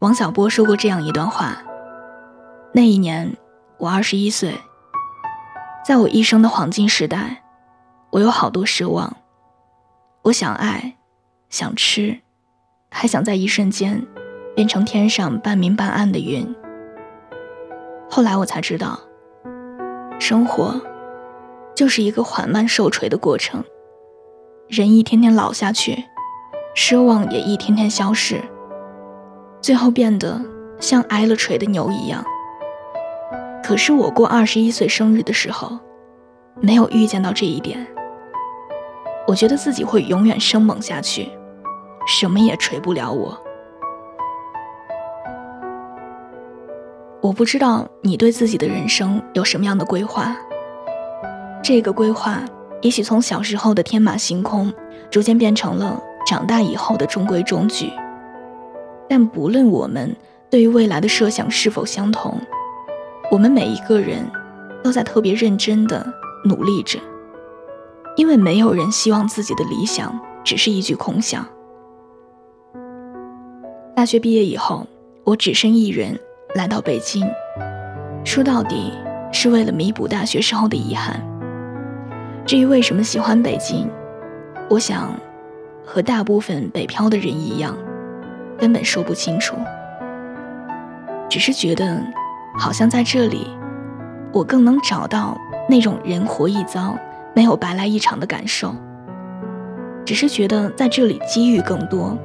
王小波说过这样一段话：那一年我二十一岁，在我一生的黄金时代，我有好多奢望，我想爱，想吃，还想在一瞬间变成天上半明半暗的云。后来我才知道，生活就是一个缓慢受锤的过程，人一天天老下去，奢望也一天天消逝。最后变得像挨了锤的牛一样。可是我过二十一岁生日的时候，没有预见到这一点。我觉得自己会永远生猛下去，什么也锤不了我。我不知道你对自己的人生有什么样的规划。这个规划也许从小时候的天马行空，逐渐变成了长大以后的中规中矩。但不论我们对于未来的设想是否相同，我们每一个人都在特别认真的努力着，因为没有人希望自己的理想只是一句空想。大学毕业以后，我只身一人来到北京，说到底是为了弥补大学时候的遗憾。至于为什么喜欢北京，我想和大部分北漂的人一样。根本说不清楚，只是觉得好像在这里，我更能找到那种人活一遭没有白来一场的感受。只是觉得在这里机遇更多，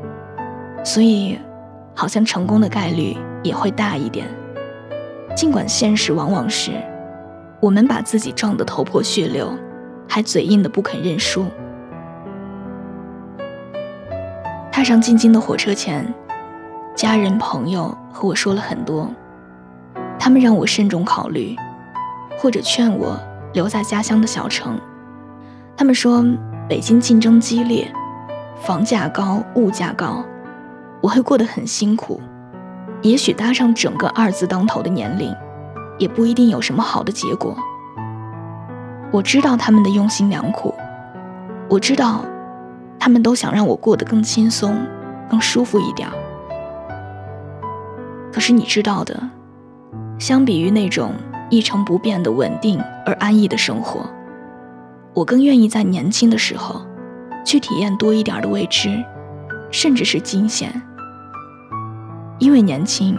所以好像成功的概率也会大一点。尽管现实往往是我们把自己撞得头破血流，还嘴硬的不肯认输。踏上进京的火车前。家人朋友和我说了很多，他们让我慎重考虑，或者劝我留在家乡的小城。他们说北京竞争激烈，房价高，物价高，我会过得很辛苦。也许搭上整个二字当头的年龄，也不一定有什么好的结果。我知道他们的用心良苦，我知道他们都想让我过得更轻松、更舒服一点。可是你知道的，相比于那种一成不变的稳定而安逸的生活，我更愿意在年轻的时候，去体验多一点的未知，甚至是惊险。因为年轻，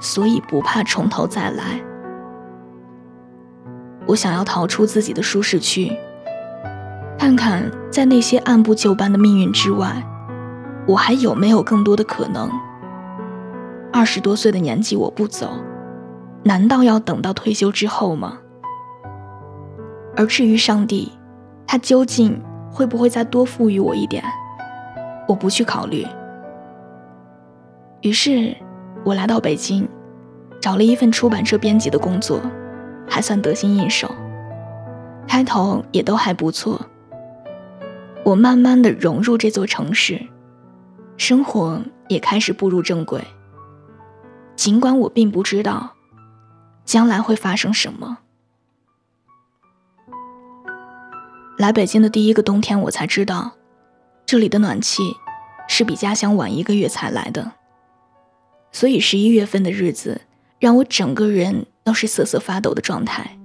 所以不怕从头再来。我想要逃出自己的舒适区，看看在那些按部就班的命运之外，我还有没有更多的可能。二十多岁的年纪我不走，难道要等到退休之后吗？而至于上帝，他究竟会不会再多赋予我一点？我不去考虑。于是，我来到北京，找了一份出版社编辑的工作，还算得心应手。开头也都还不错。我慢慢的融入这座城市，生活也开始步入正轨。尽管我并不知道将来会发生什么，来北京的第一个冬天，我才知道这里的暖气是比家乡晚一个月才来的。所以十一月份的日子让我整个人都是瑟瑟发抖的状态，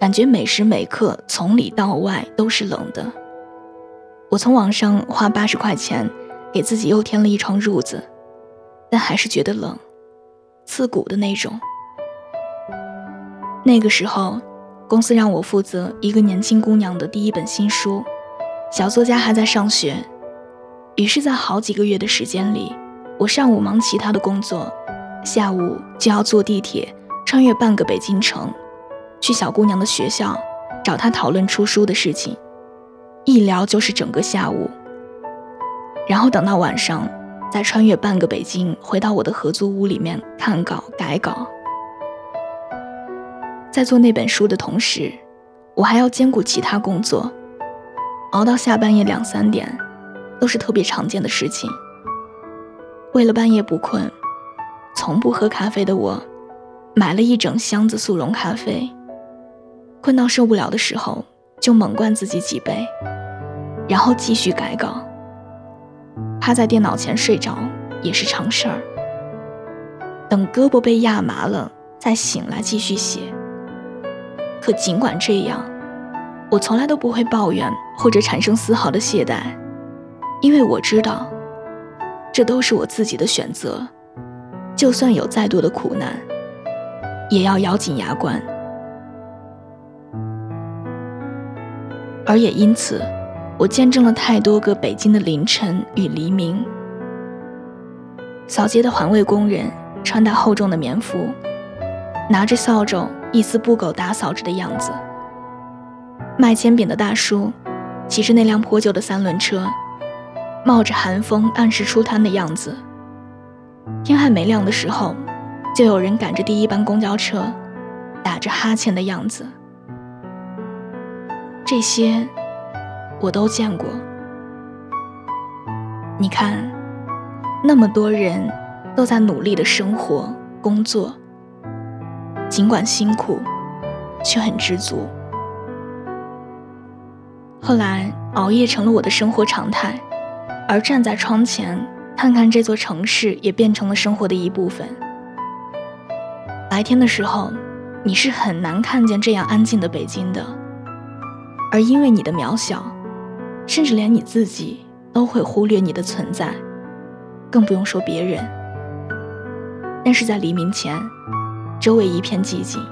感觉每时每刻从里到外都是冷的。我从网上花八十块钱给自己又添了一床褥子，但还是觉得冷。刺骨的那种。那个时候，公司让我负责一个年轻姑娘的第一本新书，小作家还在上学。于是，在好几个月的时间里，我上午忙其他的工作，下午就要坐地铁穿越半个北京城，去小姑娘的学校找她讨论出书的事情，一聊就是整个下午。然后等到晚上。再穿越半个北京，回到我的合租屋里面看稿改稿。在做那本书的同时，我还要兼顾其他工作，熬到下半夜两三点，都是特别常见的事情。为了半夜不困，从不喝咖啡的我，买了一整箱子速溶咖啡。困到受不了的时候，就猛灌自己几杯，然后继续改稿。趴在电脑前睡着也是常事儿。等胳膊被压麻了再醒来继续写。可尽管这样，我从来都不会抱怨或者产生丝毫的懈怠，因为我知道，这都是我自己的选择。就算有再多的苦难，也要咬紧牙关。而也因此，我见证了太多个北京的凌晨与黎明。扫街的环卫工人穿戴厚重的棉服，拿着扫帚一丝不苟打扫着的样子；卖煎饼的大叔骑着那辆破旧的三轮车，冒着寒风按时出摊的样子。天还没亮的时候，就有人赶着第一班公交车，打着哈欠的样子。这些我都见过。你看，那么多人都在努力的生活、工作，尽管辛苦，却很知足。后来，熬夜成了我的生活常态，而站在窗前看看这座城市，也变成了生活的一部分。白天的时候，你是很难看见这样安静的北京的。而因为你的渺小，甚至连你自己都会忽略你的存在，更不用说别人。但是在黎明前，周围一片寂静，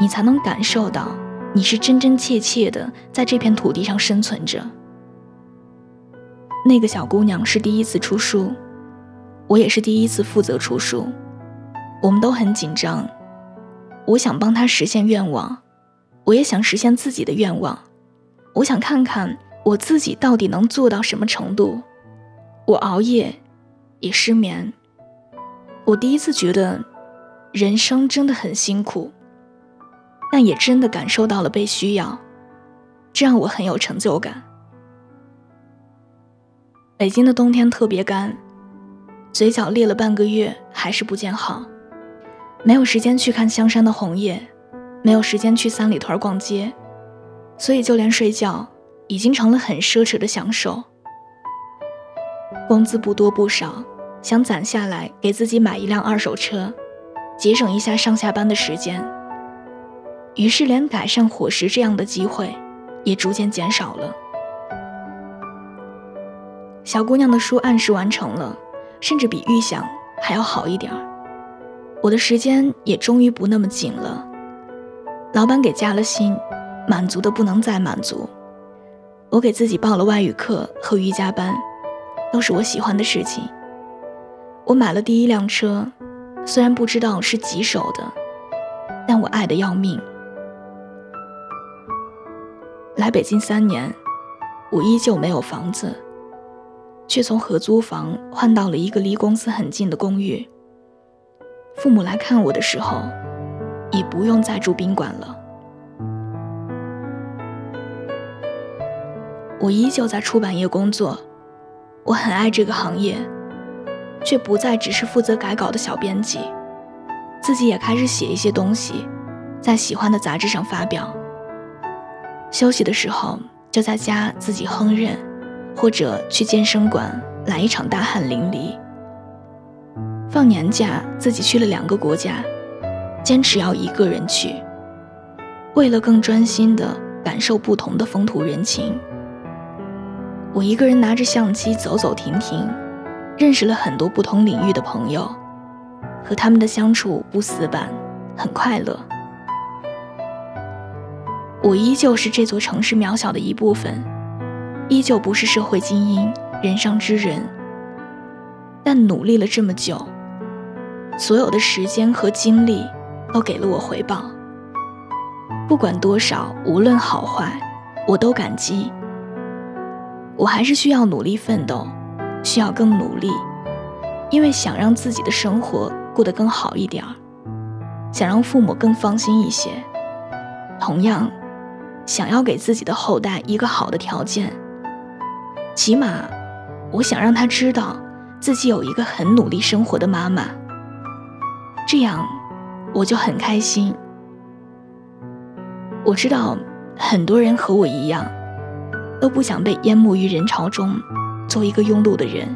你才能感受到你是真真切切的在这片土地上生存着。那个小姑娘是第一次出书，我也是第一次负责出书，我们都很紧张。我想帮她实现愿望。我也想实现自己的愿望，我想看看我自己到底能做到什么程度。我熬夜，也失眠。我第一次觉得，人生真的很辛苦，但也真的感受到了被需要，这让我很有成就感。北京的冬天特别干，嘴角裂了半个月还是不见好，没有时间去看香山的红叶。没有时间去三里屯逛街，所以就连睡觉已经成了很奢侈的享受。工资不多不少，想攒下来给自己买一辆二手车，节省一下上下班的时间。于是，连改善伙食这样的机会也逐渐减少了。小姑娘的书按时完成了，甚至比预想还要好一点儿。我的时间也终于不那么紧了。老板给加了薪，满足的不能再满足。我给自己报了外语课和瑜伽班，都是我喜欢的事情。我买了第一辆车，虽然不知道是几手的，但我爱的要命。来北京三年，我依旧没有房子，却从合租房换到了一个离公司很近的公寓。父母来看我的时候。已不用再住宾馆了。我依旧在出版业工作，我很爱这个行业，却不再只是负责改稿的小编辑，自己也开始写一些东西，在喜欢的杂志上发表。休息的时候就在家自己烹饪，或者去健身馆来一场大汗淋漓。放年假自己去了两个国家。坚持要一个人去，为了更专心的感受不同的风土人情。我一个人拿着相机走走停停，认识了很多不同领域的朋友，和他们的相处不死板，很快乐。我依旧是这座城市渺小的一部分，依旧不是社会精英、人上之人，但努力了这么久，所有的时间和精力。都给了我回报，不管多少，无论好坏，我都感激。我还是需要努力奋斗，需要更努力，因为想让自己的生活过得更好一点儿，想让父母更放心一些，同样，想要给自己的后代一个好的条件。起码，我想让他知道自己有一个很努力生活的妈妈，这样。我就很开心。我知道很多人和我一样，都不想被淹没于人潮中，做一个庸碌的人。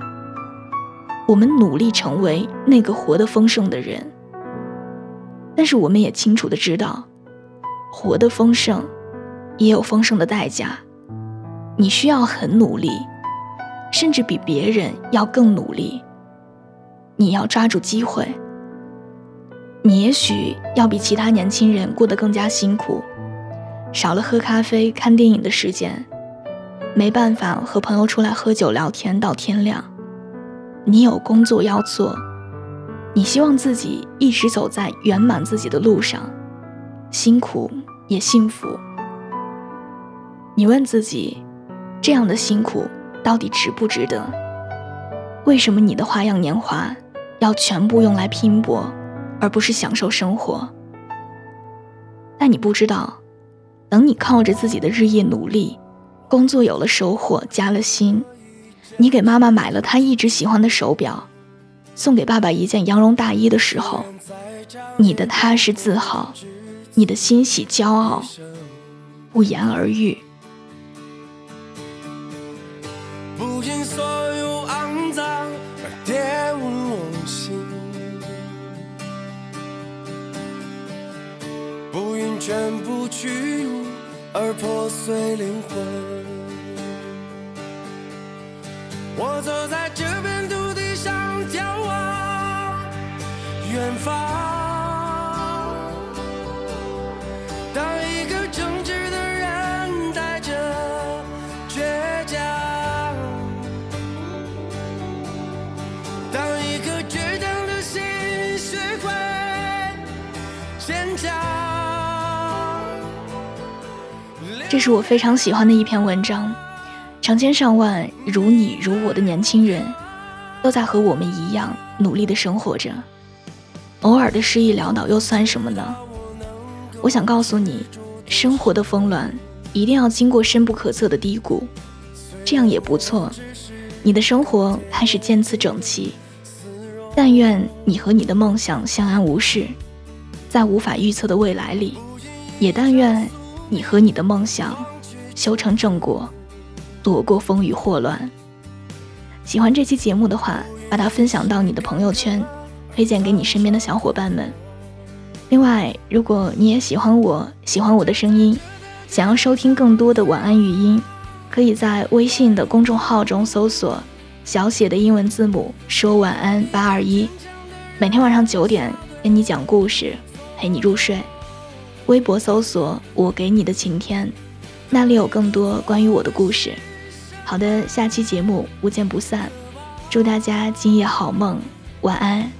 我们努力成为那个活得丰盛的人，但是我们也清楚的知道，活得丰盛也有丰盛的代价。你需要很努力，甚至比别人要更努力。你要抓住机会。你也许要比其他年轻人过得更加辛苦，少了喝咖啡、看电影的时间，没办法和朋友出来喝酒聊天到天亮。你有工作要做，你希望自己一直走在圆满自己的路上，辛苦也幸福。你问自己，这样的辛苦到底值不值得？为什么你的花样年华要全部用来拼搏？而不是享受生活，但你不知道，等你靠着自己的日夜努力，工作有了收获，加了薪，你给妈妈买了她一直喜欢的手表，送给爸爸一件羊绒大衣的时候，你的踏实自豪，你的欣喜骄傲，不言而喻。全部屈辱而破碎灵魂。我走在这片土地上，眺望远方。这是我非常喜欢的一篇文章，成千上万如你如我的年轻人，都在和我们一样努力的生活着。偶尔的失意潦倒又算什么呢？我想告诉你，生活的峰峦一定要经过深不可测的低谷，这样也不错。你的生活开始渐次整齐。但愿你和你的梦想相安无事，在无法预测的未来里，也但愿。你和你的梦想修成正果，躲过风雨祸乱。喜欢这期节目的话，把它分享到你的朋友圈，推荐给你身边的小伙伴们。另外，如果你也喜欢我，喜欢我的声音，想要收听更多的晚安语音，可以在微信的公众号中搜索小写的英文字母说晚安八二一，每天晚上九点跟你讲故事，陪你入睡。微博搜索“我给你的晴天”，那里有更多关于我的故事。好的，下期节目不见不散，祝大家今夜好梦，晚安。